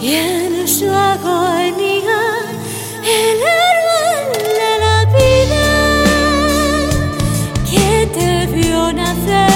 y en su agonía el héroe de la vida que te vio nacer.